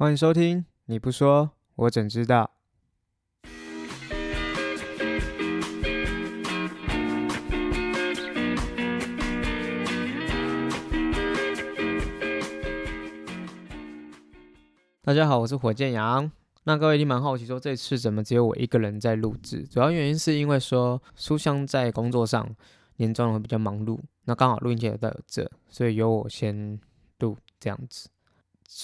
欢迎收听，你不说，我怎知道？大家好，我是火箭羊。那各位一定蛮好奇，说这次怎么只有我一个人在录制？主要原因是因为说书香在工作上年终会比较忙碌，那刚好录音机也在这，所以由我先录这样子。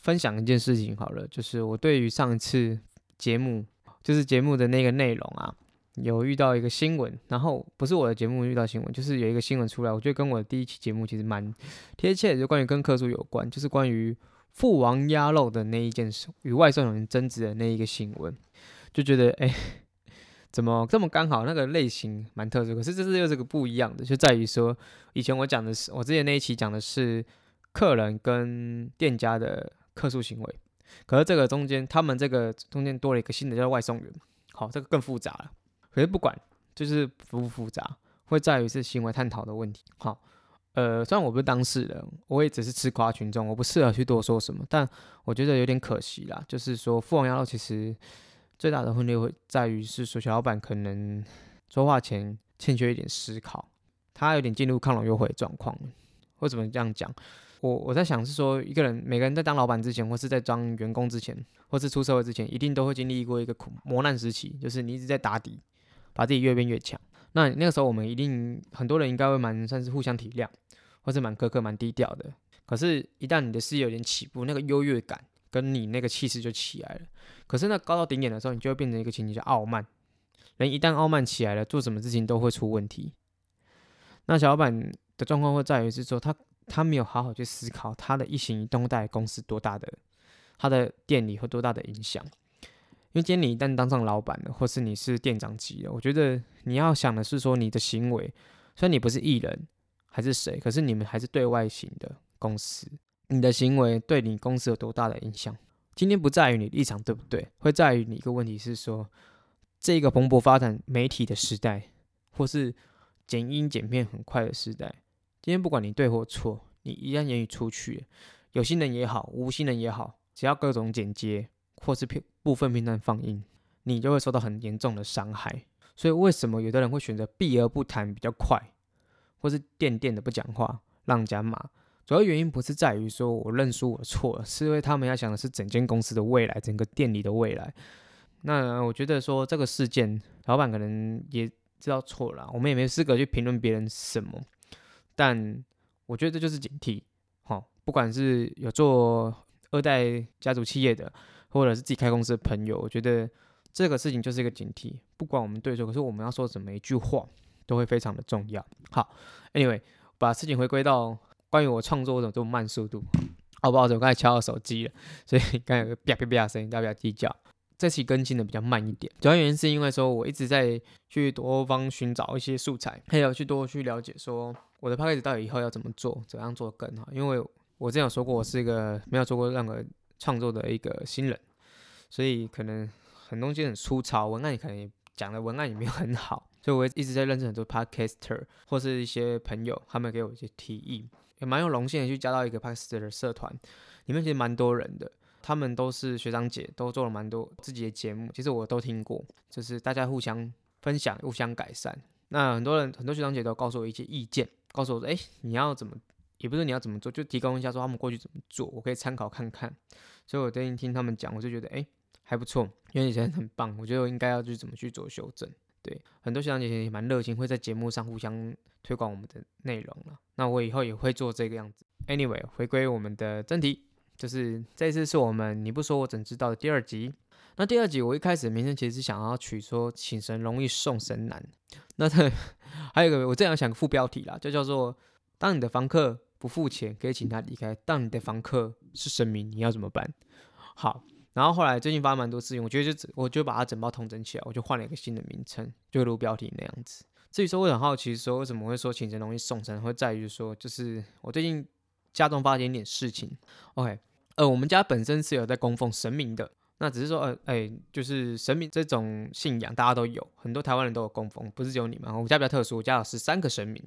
分享一件事情好了，就是我对于上次节目，就是节目的那个内容啊，有遇到一个新闻，然后不是我的节目遇到新闻，就是有一个新闻出来，我觉得跟我第一期节目其实蛮贴切的，就关于跟客诉有关，就是关于父王鸭肉的那一件事，与外送人争执的那一个新闻，就觉得哎，怎么这么刚好？那个类型蛮特殊，可是这次又是个不一样的，就在于说，以前我讲的是，我之前那一期讲的是。客人跟店家的客诉行为，可是这个中间，他们这个中间多了一个新的叫外送员，好，这个更复杂了。可是不管，就是复不复杂，会在于是行为探讨的问题。好，呃，虽然我不是当事人，我也只是吃瓜群众，我不适合去多说什么，但我觉得有点可惜啦。就是说，富王鸭肉其实最大的问题会在于是说，小老板可能说话前欠缺一点思考，他有点进入抗龙优惠状况。为什么这样讲？我我在想是说，一个人每个人在当老板之前，或是在当员工之前，或是出社会之前，一定都会经历过一个苦磨难时期，就是你一直在打底，把自己越变越强。那那个时候，我们一定很多人应该会蛮算是互相体谅，或是蛮苛刻、蛮低调的。可是，一旦你的事业有点起步，那个优越感跟你那个气势就起来了。可是，那高到顶点的时候，你就会变成一个情景叫傲慢。人一旦傲慢起来了，做什么事情都会出问题。那小老板的状况会在于是说他。他没有好好去思考他的一行一动带公司多大的，他的店里会多大的影响。因为今天你一旦当上老板了，或是你是店长级了，我觉得你要想的是说你的行为，虽然你不是艺人还是谁，可是你们还是对外型的公司，你的行为对你公司有多大的影响？今天不在于你立场对不对，会在于你一个问题是说，这个蓬勃发展媒体的时代，或是剪音剪片很快的时代。今天不管你对或错，你一旦言语出去，有心人也好，无心人也好，只要各种剪接或是片部分片段放映，你就会受到很严重的伤害。所以为什么有的人会选择避而不谈比较快，或是垫垫的不讲话，让人家骂？主要原因不是在于说我认输我错了，是因为他们要想的是整间公司的未来，整个店里的未来。那我觉得说这个事件，老板可能也知道错了，我们也没资格去评论别人什么。但我觉得这就是警惕，好，不管是有做二代家族企业的，或者是自己开公司的朋友，我觉得这个事情就是一个警惕。不管我们对错，可是我们要说什么一句话，都会非常的重要。好，Anyway，把事情回归到关于我创作为什么这么慢速度，好不好？我刚才敲到手机了，所以刚才有个啪啪啪的声音，大家不要计较。这期更新的比较慢一点，主要原因是因为说我一直在去多方寻找一些素材，还有去多去了解说我的 p o d 到底以后要怎么做，怎样做更好。因为我之前有说过，我是一个没有做过任何创作的一个新人，所以可能很多东西很粗糙，文案也可能讲的文案也没有很好，所以我一直在认识很多 podcaster 或是一些朋友，他们给我一些提议，也蛮有荣幸的去加到一个 podcaster 的社团，里面其实蛮多人的。他们都是学长姐，都做了蛮多自己的节目，其实我都听过，就是大家互相分享、互相改善。那很多人、很多学长姐都告诉我一些意见，告诉我说：“哎，你要怎么？也不是你要怎么做，就提供一下说他们过去怎么做，我可以参考看看。”所以我最近听他们讲，我就觉得哎还不错，因为以前很棒，我觉得我应该要去怎么去做修正。对，很多学长姐也蛮热情，会在节目上互相推广我们的内容了。那我以后也会做这个样子。Anyway，回归我们的正题。就是这次是我们你不说我怎知道的第二集。那第二集我一开始名称其实是想要取说请神容易送神难。那 还有一个我这样想副标题啦，就叫做当你的房客不付钱可以请他离开，当你的房客是神明你要怎么办？好，然后后来最近发生蛮多事情，我觉得就我就把它整包统整起来，我就换了一个新的名称，就如标题那样子。至于说我很好奇说为什么会说请神容易送神，会在于说就是我最近。家中发生一点事情，OK，呃，我们家本身是有在供奉神明的，那只是说，呃，哎，就是神明这种信仰，大家都有，很多台湾人都有供奉，不是只有你们。我们家比较特殊，我家有十三个神明，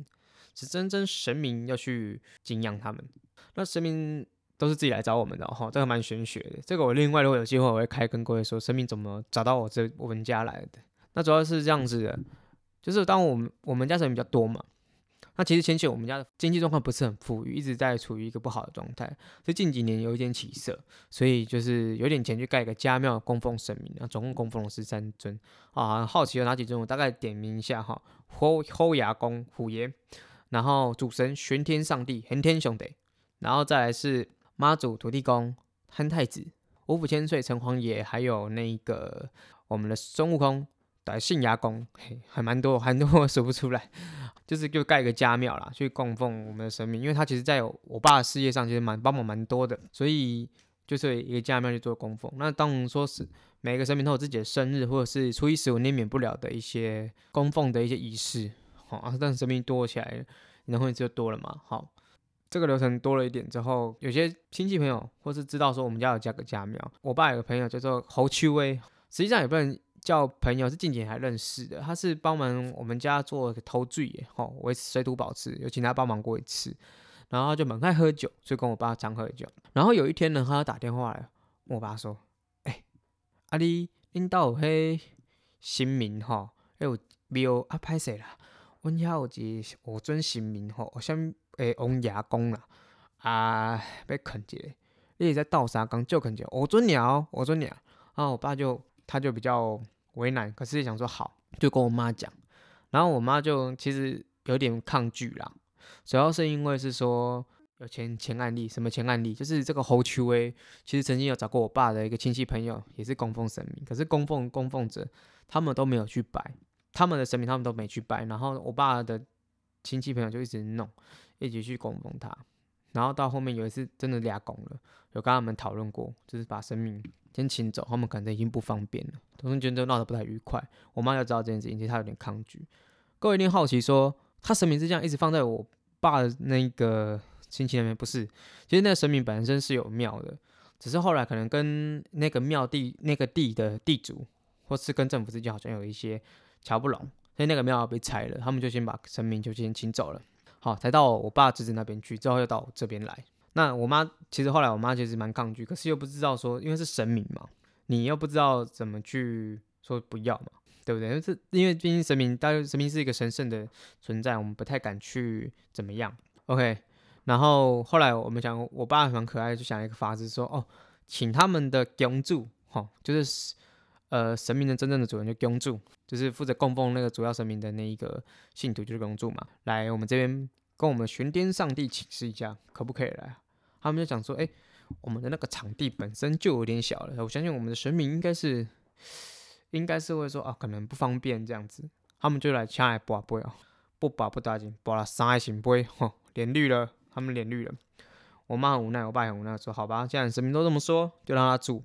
是真正神明要去敬仰他们。那神明都是自己来找我们的哈，这个蛮玄学的。这个我另外如果有机会，我会开跟各位说，神明怎么找到我这我们家来的。那主要是这样子的，就是当我们我们家神明比较多嘛。那其实前期我们家的经济状况不是很富裕，一直在处于一个不好的状态，所以近几年有一点起色，所以就是有点钱去盖一个家庙供奉神明啊，总共供奉了十三尊啊。好奇有哪几尊？我大概点名一下哈：虎虎牙公虎爷，然后主神玄天上帝玄天兄弟，然后再来是妈祖土地公憨太子五府千岁城隍爷，还有那个我们的孙悟空。信牙公，嘿，还蛮多，很多我数不出来，就是就盖一个家庙啦，去供奉我们的神明，因为他其实在我爸的事业上其实蛮帮忙蛮多的，所以就是一个家庙去做供奉。那当然说是每个神明都有自己的生日，或者是初一十五你免不了的一些供奉的一些仪式，好啊，但神明多起来，然后就多了嘛。好，这个流程多了一点之后，有些亲戚朋友或是知道说我们家有加个家庙，我爸有个朋友叫做侯秋威，实际上也不能。叫朋友是近几年还认识的，他是帮忙我们家做偷醉耶，吼，维持水土保持，有请他帮忙过一次，然后就蛮爱喝酒，所以跟我爸常喝酒。然后有一天呢，他打电话来，我爸说：“哎，阿你恁到迄新名吼，哎有庙啊歹势啦，阮遐有一五尊新名吼，像诶王爷公啦，啊要啃一个，你在倒沙缸就啃一个五尊鸟，五尊鸟。”然后我爸就。他就比较为难，可是想说好，就跟我妈讲，然后我妈就其实有点抗拒啦，主要是因为是说有前前案例，什么前案例，就是这个侯秋威，其实曾经有找过我爸的一个亲戚朋友，也是供奉神明，可是供奉供奉者他们都没有去拜，他们的神明他们都没去拜，然后我爸的亲戚朋友就一直弄，一直去供奉他，然后到后面有一次真的俩拱了，有跟他们讨论过，就是把神明。先请走，他们可能已经不方便了，同时间都闹得不太愉快。我妈要知道这件事情，其实她有点抗拒。各位一定好奇说，他神明是这样一直放在我爸的那个亲戚那边？不是，其实那个神明本身是有庙的，只是后来可能跟那个庙地那个地的地主，或是跟政府之间好像有一些瞧不拢，所以那个庙被拆了，他们就先把神明就先请走了，好，才到我爸侄子那边去，之后又到这边来。那我妈其实后来我妈其实蛮抗拒，可是又不知道说，因为是神明嘛，你又不知道怎么去说不要嘛，对不对？因为这因为毕竟神明，当然神明是一个神圣的存在，我们不太敢去怎么样。OK，然后后来我们想，我爸蛮可爱，就想一个法子说，哦，请他们的供主，哈，就是呃神明的真正的主人就供主，就是负责供奉那个主要神明的那一个信徒就是龙柱嘛，来我们这边。跟我们玄天上帝请示一下，可不可以来？他们就讲说，哎，我们的那个场地本身就有点小了，我相信我们的神明应该是，应该是会说啊，可能不方便这样子。他们就来抢来拔杯哦，不拔不打紧，拔了三个行杯，吼，脸绿了，他们脸绿了。我妈很无奈，我爸很无奈，说好吧，既然神明都这么说，就让他住，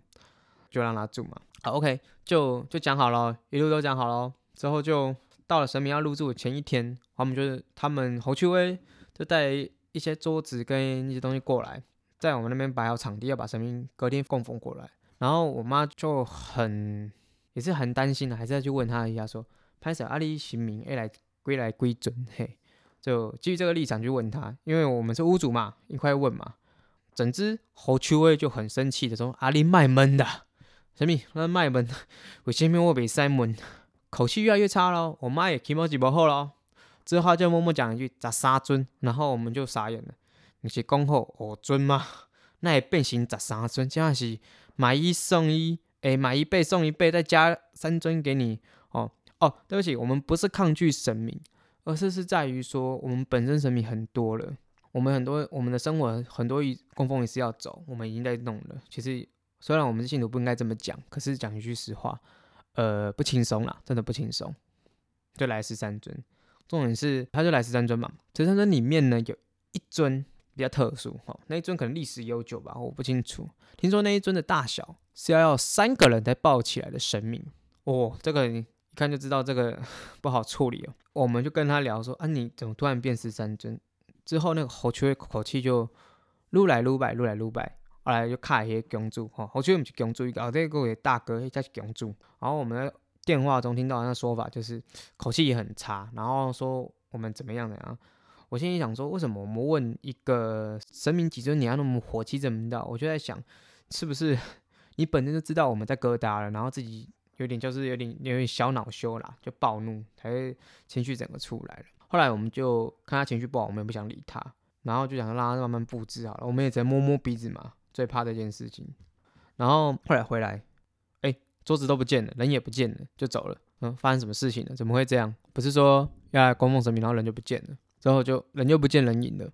就让他住嘛。好，OK，就就讲好了，一路都讲好了，之后就。到了神明要入住的前一天，他们就是他们侯去威就带一些桌子跟一些东西过来，在我们那边摆好场地，要把神明隔天供奉过来。然后我妈就很也是很担心的，还是要去问他一下，说拍摄阿里行明哎来归来归准嘿，就基于这个立场去问他，因为我们是屋主嘛，一块问嘛。整只侯去威就很生气的说：“阿里卖闷的，神明那卖闷，为什么我被塞闷？”口气越来越差了，我妈也起毛几不好了。之后就默默讲一句“十三尊”，然后我们就傻眼了。你是恭候五尊吗？那也变形十三尊，这样是买一送一，诶，买一倍送一倍，再加三尊给你。哦哦，对不起，我们不是抗拒神明，而是是在于说，我们本身神明很多了，我们很多我们的生活很多供奉也是要走，我们已经在弄了。其实虽然我们是信徒，不应该这么讲，可是讲一句实话。呃，不轻松啦，真的不轻松。就来十三尊，重点是他就来十三尊嘛。十三尊里面呢，有一尊比较特殊哈，那一尊可能历史悠久吧，我不清楚。听说那一尊的大小是要要三个人才抱起来的神明哦，这个一看就知道这个 不好处理哦。我们就跟他聊说，啊，你怎么突然变十三尊？之后那个猴缺口气就撸来撸摆，撸来撸摆。后来就卡些公主，吼，好像不是公主一个，这个大哥他是公主。然后我们在电话中听到那说法，就是口气也很差，然后说我们怎么样怎样？我心里想说，为什么我们问一个神明几尊，你要那么火气怎么到？我就在想，是不是你本身就知道我们在疙瘩了，然后自己有点就是有点有点小恼羞啦，就暴怒，才会情绪整个出来了。后来我们就看他情绪不好，我们也不想理他，然后就想让他慢慢布置好了。我们也只能摸摸鼻子嘛，最怕这件事情。然后后来回来，哎，桌子都不见了，人也不见了，就走了。嗯，发生什么事情了？怎么会这样？不是说要来供奉神明，然后人就不见了，之后就人就不见人影了。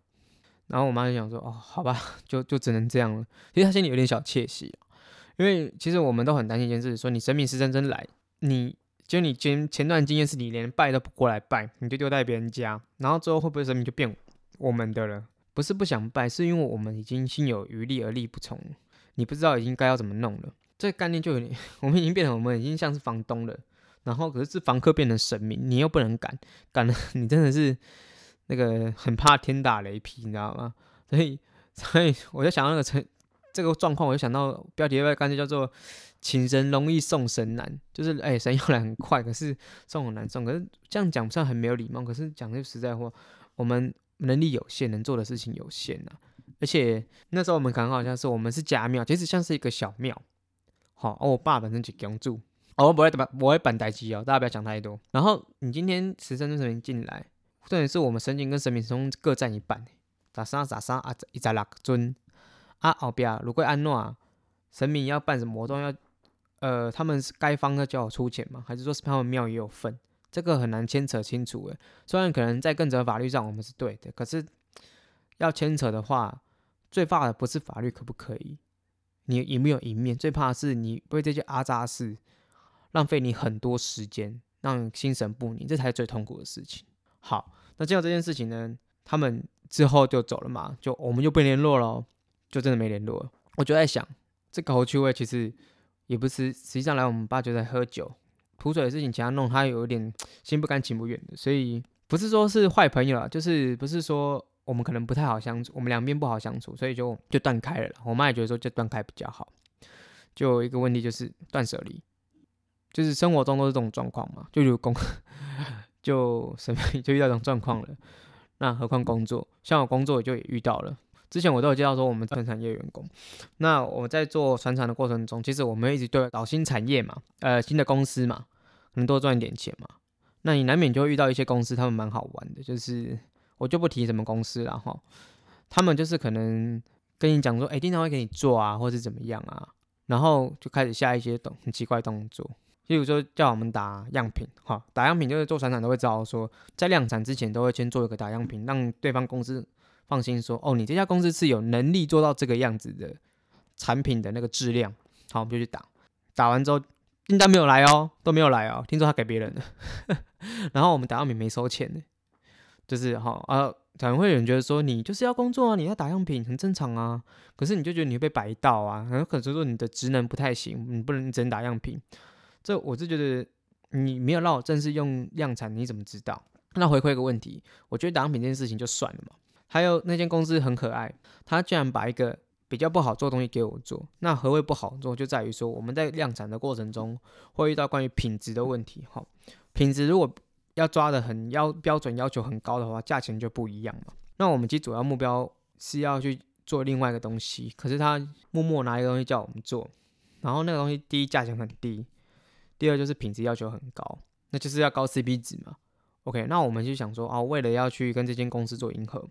然后我妈就想说，哦，好吧，就就只能这样了。其实她心里有点小窃喜，因为其实我们都很担心一件事，说你神明是真真来，你就你前前段经验是你连拜都不过来拜，你就丢在别人家，然后之后会不会神明就变我们的了？不是不想拜，是因为我们已经心有余力而力不从，你不知道已经该要怎么弄了。这个概念就有点，我们已经变成我们已经像是房东了。然后可是是房客变成神明，你又不能赶，赶了 你真的是那个很怕天打雷劈，你知道吗？所以所以我就想到那个成这个状况，我就想到标题外干脆叫做请神容易送神难，就是哎神要来很快，可是送很难送。可是这样讲不算很没有礼貌，可是讲句实在话，我们能力有限，能做的事情有限啊。而且那时候我们刚好像是我们是家庙，其实像是一个小庙。好，我爸本身就供住。我不会，不会办代机哦，大家不要讲太多。然后你今天十三尊神明进来，重点是我们神明跟神明中各占一半，咋三咋三啊，一十六尊啊，后边如果安诺神明要办什么活动，要呃，他们是该方要叫我出钱吗？还是说是他们庙也有份？这个很难牵扯清楚诶。虽然可能在更责法律上我们是对的，可是要牵扯的话，最怕的不是法律可不可以，你有没有赢面？最怕的是你为这些阿扎事。浪费你很多时间，让心神不宁，这才是最痛苦的事情。好，那见到这件事情呢，他们之后就走了嘛，就我们就不联络了，就真的没联络了。我就在想，这个侯趣味其实也不是，实际上来我们爸就在喝酒，吐水的事情其他弄，他有点心不甘情不愿的，所以不是说是坏朋友啊，就是不是说我们可能不太好相处，我们两边不好相处，所以就就断开了。我妈也觉得说就断开比较好。就有一个问题就是断舍离。就是生活中都是这种状况嘛，就如工，就什么就遇到这种状况了。那何况工作，像我工作就也遇到了。之前我都有介绍说，我们传产业员工，那我在做传产的过程中，其实我们一直对找新产业嘛，呃，新的公司嘛，可能多赚一点钱嘛。那你难免就会遇到一些公司，他们蛮好玩的，就是我就不提什么公司了哈。他们就是可能跟你讲说，哎，经常会给你做啊，或是怎么样啊，然后就开始下一些动很奇怪动作。例如说叫我们打样品，哈，打样品就是做船厂都会知道说，在量产之前都会先做一个打样品，让对方公司放心说，哦，你这家公司是有能力做到这个样子的产品的那个质量，好，我们就去打，打完之后订单没有来哦，都没有来哦，听说他给别人了，然后我们打样品没收钱呢，就是哈啊，可能会有人觉得说，你就是要工作啊，你要打样品很正常啊，可是你就觉得你会被摆到啊，很可能说你的职能不太行，你不能只能打样品。这我是觉得你没有让我正式用量产，你怎么知道？那回馈一个问题，我觉得打样品这件事情就算了嘛。还有那间公司很可爱，他居然把一个比较不好做的东西给我做。那何谓不好做？就在于说我们在量产的过程中会遇到关于品质的问题。哈，品质如果要抓的很要标准要求很高的话，价钱就不一样嘛。那我们其实主要目标是要去做另外一个东西，可是他默默拿一个东西叫我们做，然后那个东西第一价钱很低。第二就是品质要求很高，那就是要高 CP 值嘛。OK，那我们就想说，哦，为了要去跟这间公司做迎合，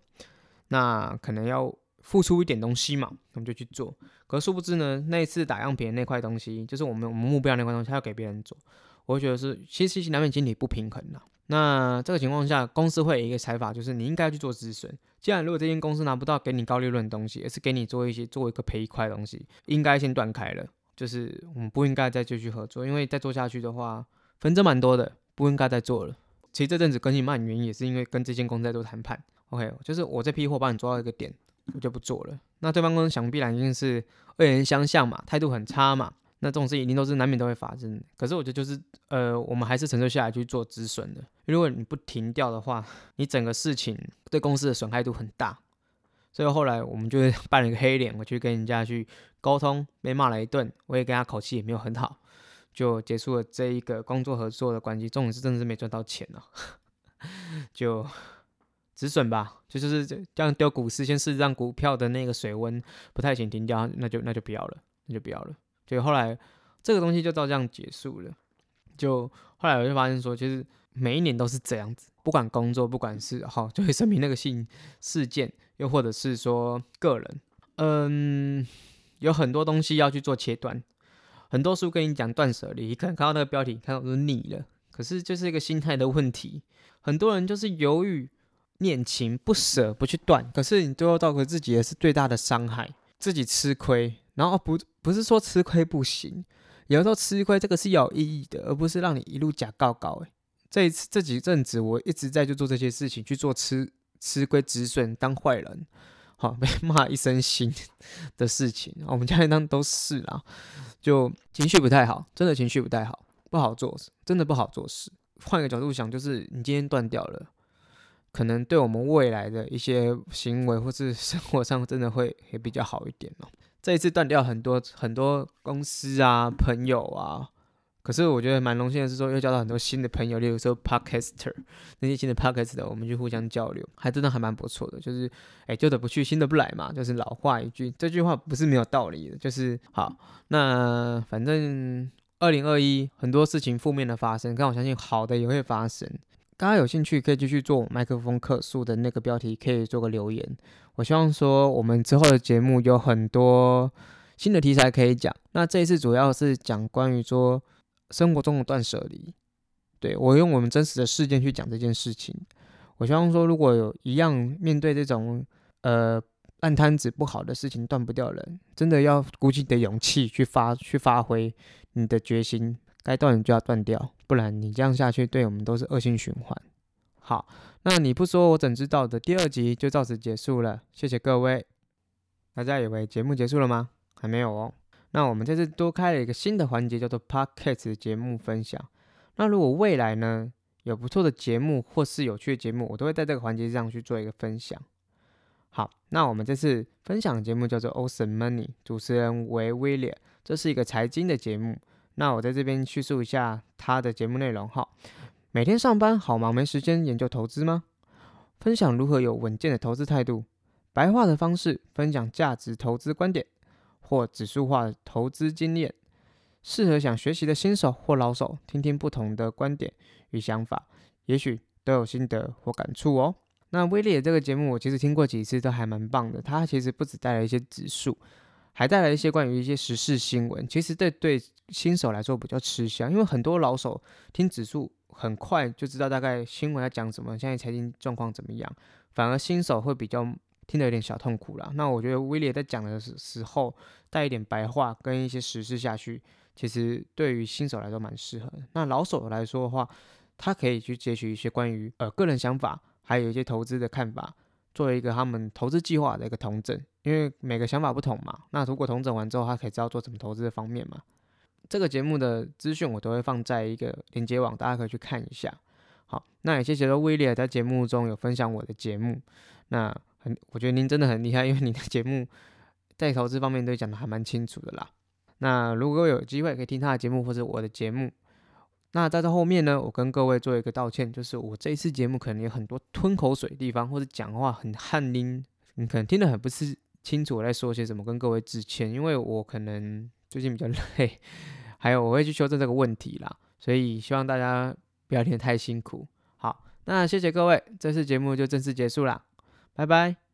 那可能要付出一点东西嘛，我们就去做。可殊不知呢，那一次打样品那块东西，就是我们我们目标那块东西，他要给别人做，我觉得是其实其难免心理不平衡的。那这个情况下，公司会有一个采法，就是你应该去做止损。既然如果这间公司拿不到给你高利润的东西，而是给你做一些做一个赔一块东西，应该先断开了。就是我们不应该再继续合作，因为再做下去的话，纷争蛮多的，不应该再做了。其实这阵子更新慢原因也是因为跟这间公司在做谈判。OK，就是我这批货帮你做到一个点，我就不做了。那对方公司想必然一定是恶言相向嘛，态度很差嘛。那这种事一定都是难免都会发生。可是我觉得就是呃，我们还是承受下来去做止损的。如果你不停掉的话，你整个事情对公司的损害度很大。所以后来我们就扮 了一个黑脸，我去跟人家去沟通，被骂了一顿，我也跟他口气也没有很好，就结束了这一个工作合作的关系。重点是真的是没赚到钱哦，就止损吧，就就是这样丢股市，先试让股票的那个水温不太行停掉，那就那就不要了，那就不要了。就后来这个东西就到这样结束了。就后来我就发现说，其实每一年都是这样子，不管工作，不管是好，就会声明那个性事件，又或者是说个人，嗯，有很多东西要去做切断。很多书跟你讲断舍离，你可能看到那个标题，看到都腻了。可是就是一个心态的问题，很多人就是犹豫、念情、不舍，不去断。可是你最后造给自己也是最大的伤害，自己吃亏。然后不不是说吃亏不行，有时候吃亏这个是有意义的，而不是让你一路假告告。诶，这一次这几阵子我一直在就做这些事情，去做吃吃亏止损，当坏人。好 被骂一身腥的事情，我们家里当都是啦，就情绪不太好，真的情绪不太好，不好做，真的不好做事。换个角度想，就是你今天断掉了，可能对我们未来的一些行为或是生活上，真的会也比较好一点哦。这一次断掉很多很多公司啊，朋友啊。可是我觉得蛮荣幸的是说，又交到很多新的朋友，例如说 Podcaster 那些新的 Podcaster，我们去互相交流，还真的还蛮不错的。就是，哎，旧的不去，新的不来嘛，就是老话一句，这句话不是没有道理的。就是好，那反正二零二一很多事情负面的发生，但我相信好的也会发生。大家有兴趣可以继续做麦克风客诉的那个标题，可以做个留言。我希望说我们之后的节目有很多新的题材可以讲。那这一次主要是讲关于说。生活中的断舍离，对我用我们真实的事件去讲这件事情。我希望说，如果有一样面对这种呃烂摊子不好的事情断不掉人，真的要鼓起你的勇气去发去发挥你的决心，该断你就要断掉，不然你这样下去对我们都是恶性循环。好，那你不说我怎知道的第二集就到此结束了，谢谢各位。大家以为节目结束了吗？还没有哦。那我们这次多开了一个新的环节，叫做 Podcast 节目分享。那如果未来呢有不错的节目或是有趣的节目，我都会在这个环节上去做一个分享。好，那我们这次分享的节目叫做 Ocean Money，主持人为 William，这是一个财经的节目。那我在这边叙述一下他的节目内容。哈，每天上班好忙，没时间研究投资吗？分享如何有稳健的投资态度，白话的方式分享价值投资观点。或指数化投资经验，适合想学习的新手或老手听听不同的观点与想法，也许都有心得或感触哦。那威力的这个节目，我其实听过几次，都还蛮棒的。它其实不止带来一些指数，还带来一些关于一些时事新闻。其实对对新手来说比较吃香，因为很多老手听指数很快就知道大概新闻要讲什么，现在财经状况怎么样，反而新手会比较。听得有点小痛苦了。那我觉得威廉在讲的时时候带一点白话跟一些实事下去，其实对于新手来说蛮适合的。那老手来说的话，他可以去截取一些关于呃个人想法，还有一些投资的看法，作为一个他们投资计划的一个统整。因为每个想法不同嘛，那如果统整完之后，他可以知道做什么投资的方面嘛。这个节目的资讯我都会放在一个连接网，大家可以去看一下。好，那也谢谢威廉在节目中有分享我的节目。那很，我觉得您真的很厉害，因为你的节目在投资方面都讲的还蛮清楚的啦。那如果有机会可以听他的节目或者我的节目，那在这后面呢，我跟各位做一个道歉，就是我这一次节目可能有很多吞口水的地方，或者讲话很汗淋，你可能听得很不是清楚我在说些什么，跟各位致歉，因为我可能最近比较 累，还有我会去修正这个问题啦，所以希望大家不要听得太辛苦。好，那谢谢各位，这次节目就正式结束啦。拜拜。